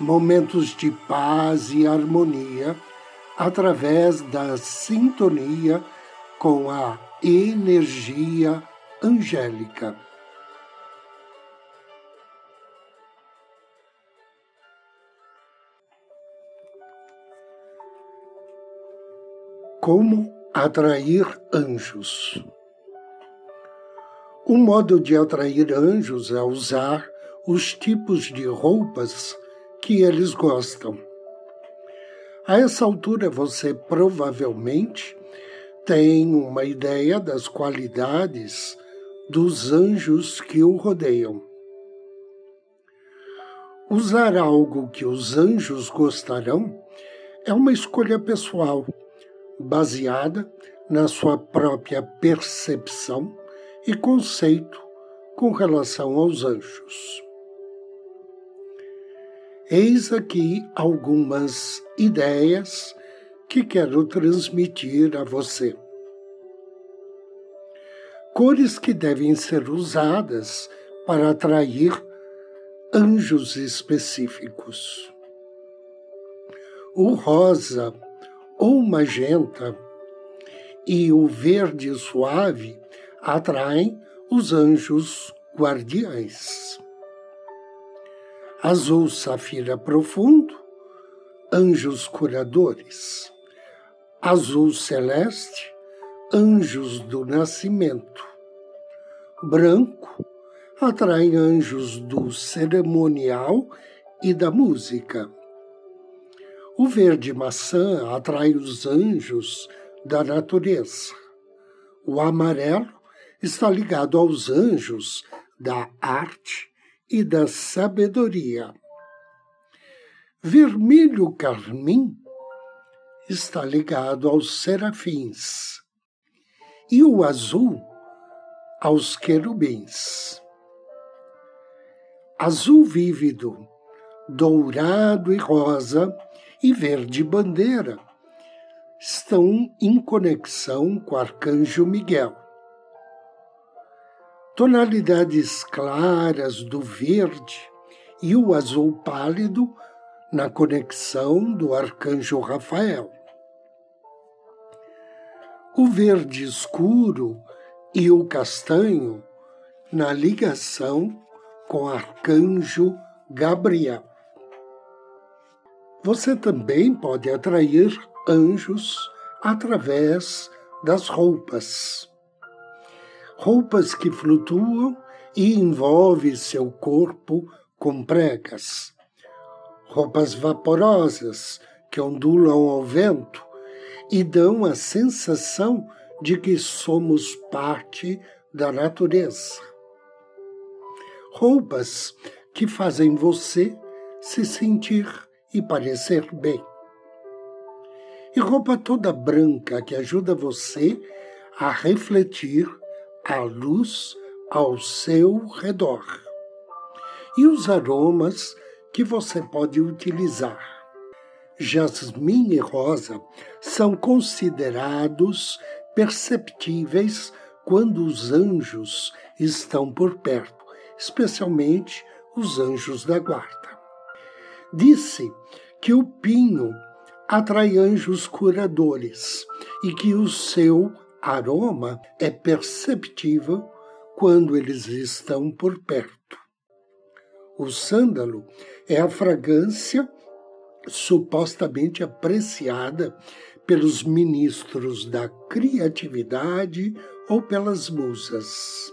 momentos de paz e harmonia através da sintonia com a energia angélica. Como atrair anjos? Um modo de atrair anjos é usar os tipos de roupas que eles gostam. A essa altura, você provavelmente tem uma ideia das qualidades dos anjos que o rodeiam. Usar algo que os anjos gostarão é uma escolha pessoal, baseada na sua própria percepção e conceito com relação aos anjos. Eis aqui algumas ideias que quero transmitir a você. Cores que devem ser usadas para atrair anjos específicos. O rosa ou magenta e o verde suave atraem os anjos guardiães azul safira profundo, anjos curadores, azul celeste, anjos do nascimento, branco atrai anjos do cerimonial e da música. O verde maçã atrai os anjos da natureza. O amarelo está ligado aos anjos da arte e da sabedoria. Vermelho carmim está ligado aos serafins e o azul aos querubins. Azul vívido, dourado e rosa e verde bandeira estão em conexão com o arcanjo Miguel tonalidades claras do verde e o azul pálido na conexão do arcanjo Rafael. O verde escuro e o castanho na ligação com o arcanjo Gabriel. Você também pode atrair anjos através das roupas roupas que flutuam e envolvem seu corpo com pregas, roupas vaporosas que ondulam ao vento e dão a sensação de que somos parte da natureza. Roupas que fazem você se sentir e parecer bem. E roupa toda branca que ajuda você a refletir a luz ao seu redor e os aromas que você pode utilizar. Jasmim e rosa são considerados perceptíveis quando os anjos estão por perto, especialmente os anjos da guarda. Disse que o pinho atrai anjos curadores e que o seu aroma é perceptível quando eles estão por perto. O sândalo é a fragrância supostamente apreciada pelos ministros da criatividade ou pelas musas.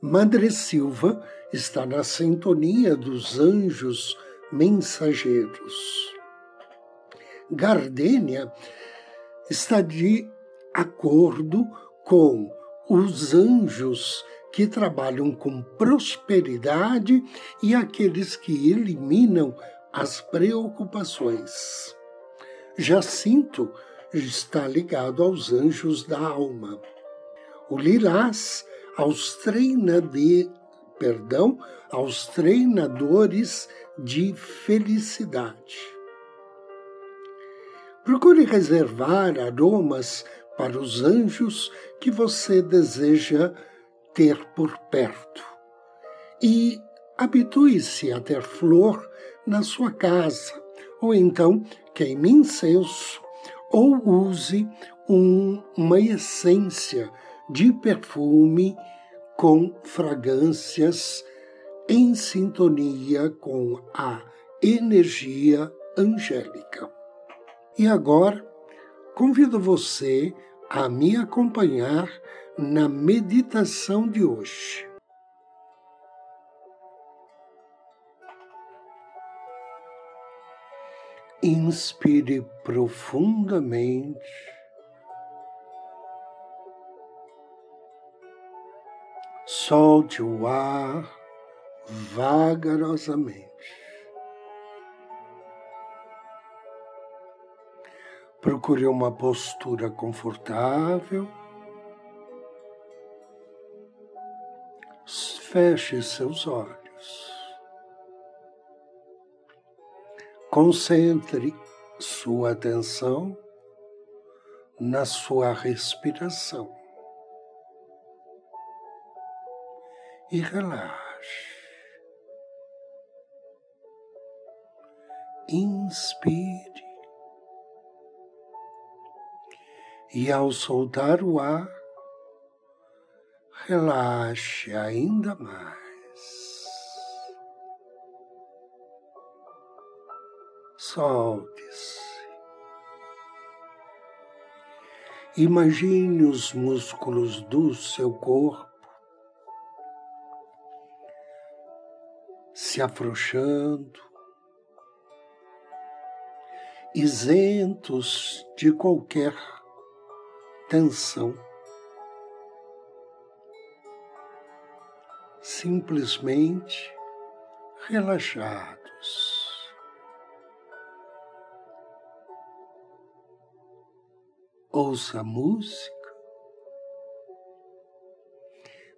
Madre Silva está na sintonia dos anjos mensageiros. Gardênia está de acordo com os anjos que trabalham com prosperidade e aqueles que eliminam as preocupações. Jacinto está ligado aos anjos da alma. O lilás aos treinadores, perdão, aos treinadores de felicidade. Procure reservar aromas para os anjos que você deseja ter por perto. E habitue-se a ter flor na sua casa, ou então queime incenso, ou use um, uma essência de perfume com fragrâncias em sintonia com a energia angélica. E agora, convido você a me acompanhar na meditação de hoje. Inspire profundamente. Solte o ar vagarosamente. Procure uma postura confortável. Feche seus olhos. Concentre sua atenção na sua respiração e relaxe. Inspire e ao soltar o ar, relaxe ainda mais. solte-se. Imagine os músculos do seu corpo se afrouxando, isentos de qualquer tensão. Simplesmente relaxados. ouça a música,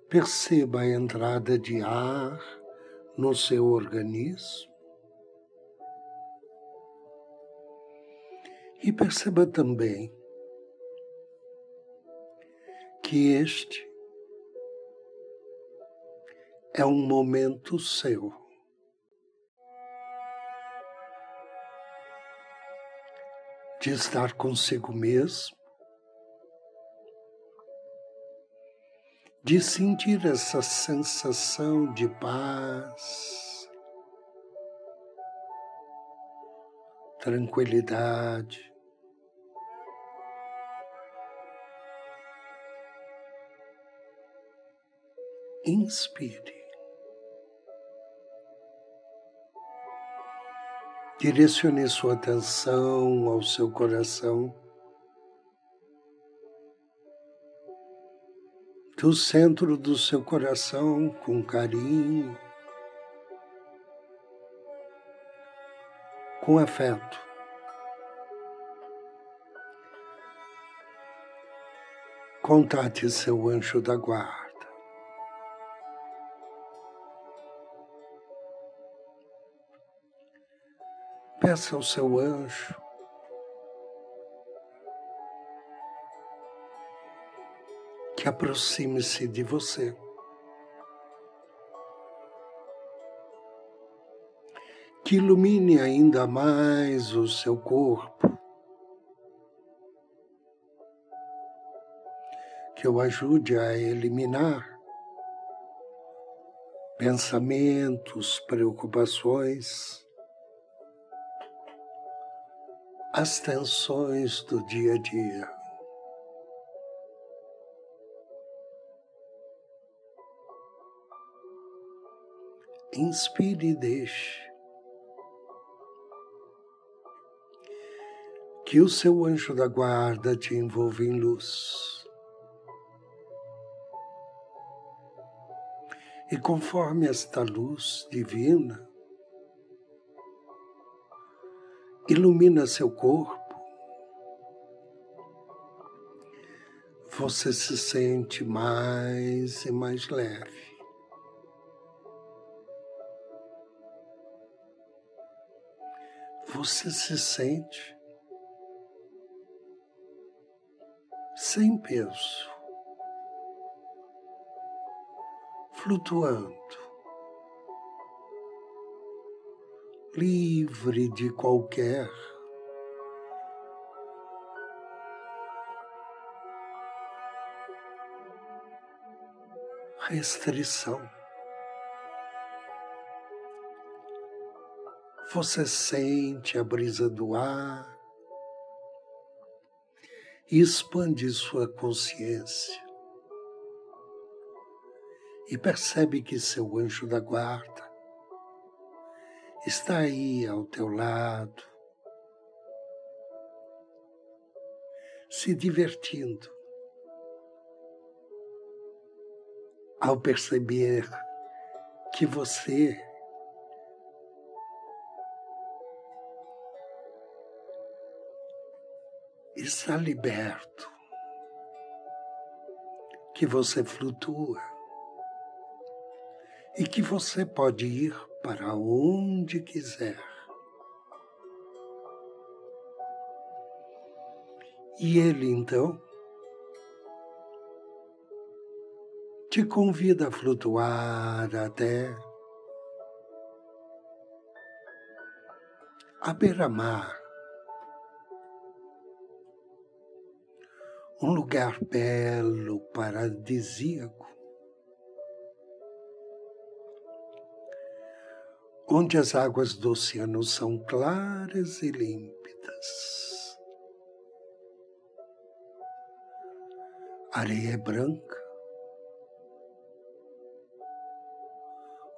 perceba a entrada de ar no seu organismo e perceba também que este é um momento seu. De estar consigo mesmo, de sentir essa sensação de paz, tranquilidade. Inspire. Direcione sua atenção ao seu coração. do centro do seu coração com carinho, com afeto. Contate seu anjo da guarda. Peça ao seu anjo que aproxime-se de você. Que ilumine ainda mais o seu corpo. Que o ajude a eliminar pensamentos, preocupações, as tensões do dia a dia. Inspire e deixe que o seu anjo da guarda te envolva em luz. E conforme esta luz divina ilumina seu corpo, você se sente mais e mais leve. Você se sente sem peso, flutuando, livre de qualquer restrição. Você sente a brisa do ar e expande sua consciência e percebe que seu anjo da guarda está aí ao teu lado, se divertindo ao perceber que você está liberto, que você flutua e que você pode ir para onde quiser. E ele então te convida a flutuar até a beira-mar, um lugar belo, paradisíaco, onde as águas do oceano são claras e límpidas. A areia é branca,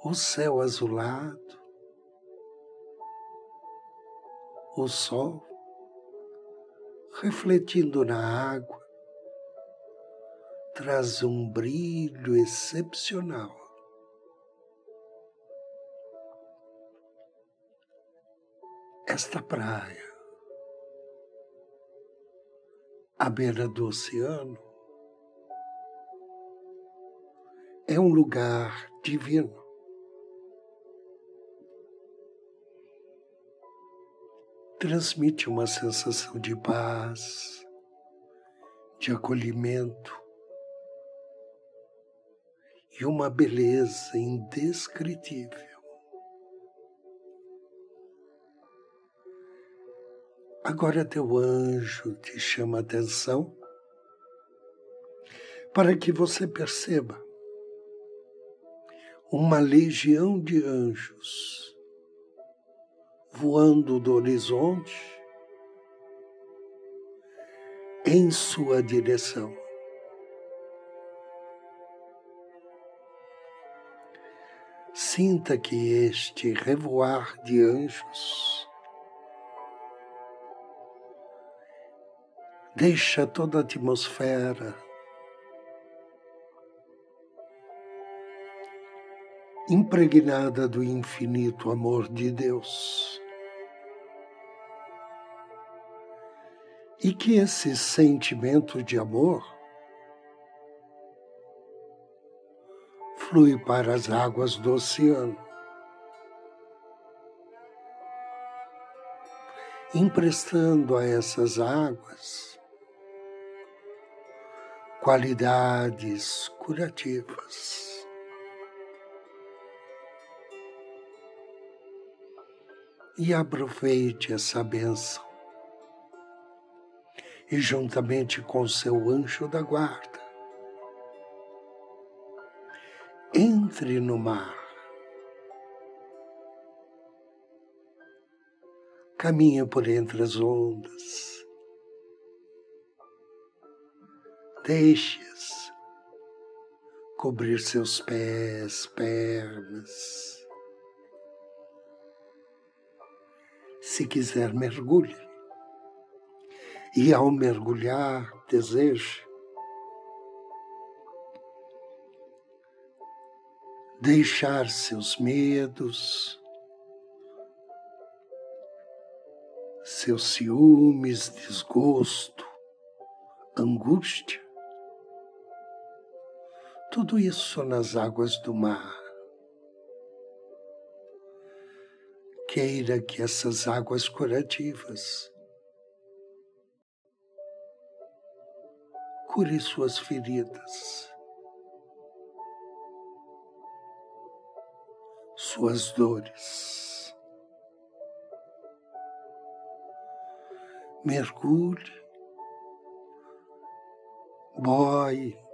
o céu azulado, o sol refletindo na água traz um brilho excepcional. Esta praia, à beira do oceano, é um lugar divino. transmite uma sensação de paz, de acolhimento e uma beleza indescritível. Agora teu anjo te chama a atenção para que você perceba uma legião de anjos voando do horizonte em sua direção. Sinta que este revoar de anjos deixa toda a atmosfera impregnada do infinito amor de Deus. e que esse sentimento de amor flui para as águas do oceano, emprestando a essas águas qualidades curativas. E aproveite essa benção e juntamente com seu anjo da guarda. Entre no mar. Caminhe por entre as ondas. Deixe-as cobrir seus pés, pernas. Se quiser, mergulhe e ao mergulhar, deseja deixar seus medos, seus ciúmes, desgosto, angústia. Tudo isso nas águas do mar. Queira que essas águas curativas cure suas feridas, suas dores. Mergulhe, boie,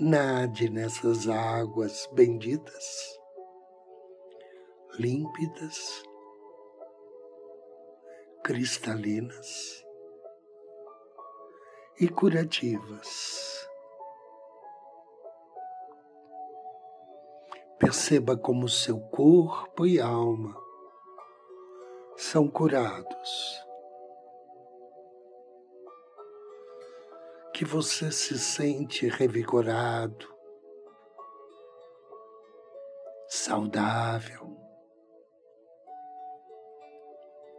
nade nessas águas benditas, límpidas, cristalinas e curativas. Perceba como seu corpo e alma são curados. Que você se sente revigorado, saudável,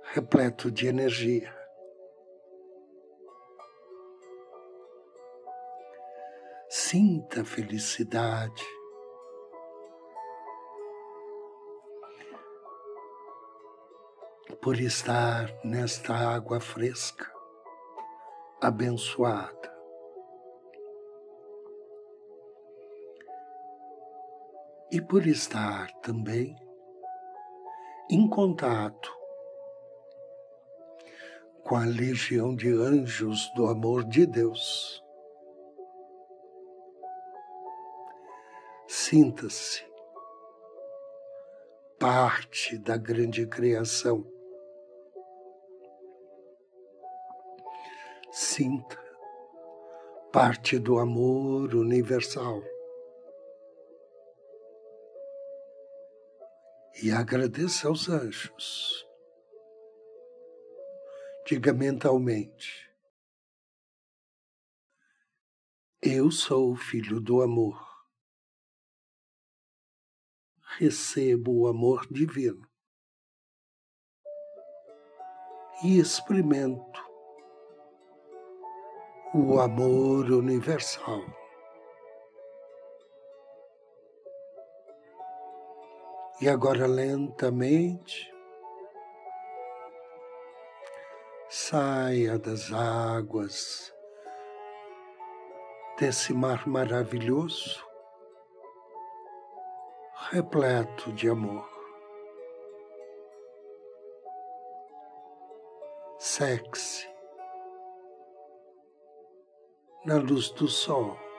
repleto de energia. sinta felicidade. Por estar nesta água fresca, abençoada. E por estar também em contato com a legião de anjos do amor de Deus Sinta-se parte da grande criação. Sinta parte do amor universal. E agradeça aos anjos. Diga mentalmente: Eu sou o filho do amor recebo o amor divino e experimento o amor universal. E agora lentamente saia das águas desse mar maravilhoso repleto de amor. Sexe na luz do sol.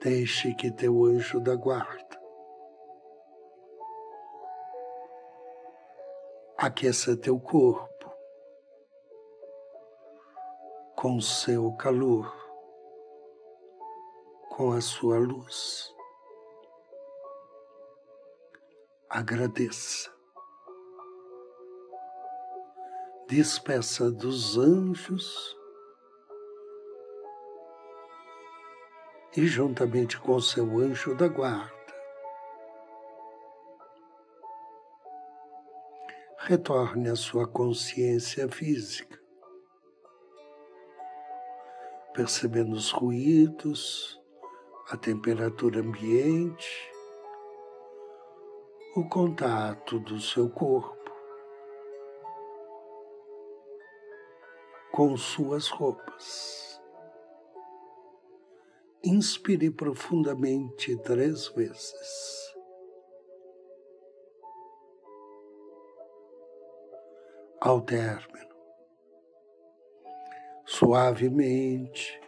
Deixe que teu anjo da guarda aqueça teu corpo com seu calor com a sua luz. Agradeça. Despeça dos anjos e, juntamente com seu anjo da guarda, retorne à sua consciência física, percebendo os ruídos, a temperatura ambiente, o contato do seu corpo com suas roupas. Inspire profundamente três vezes. Ao término, suavemente,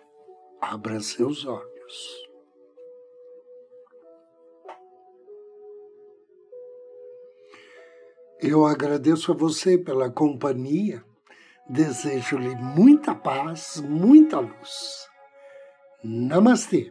abra seus olhos. Eu agradeço a você pela companhia, desejo-lhe muita paz, muita luz. Namastê.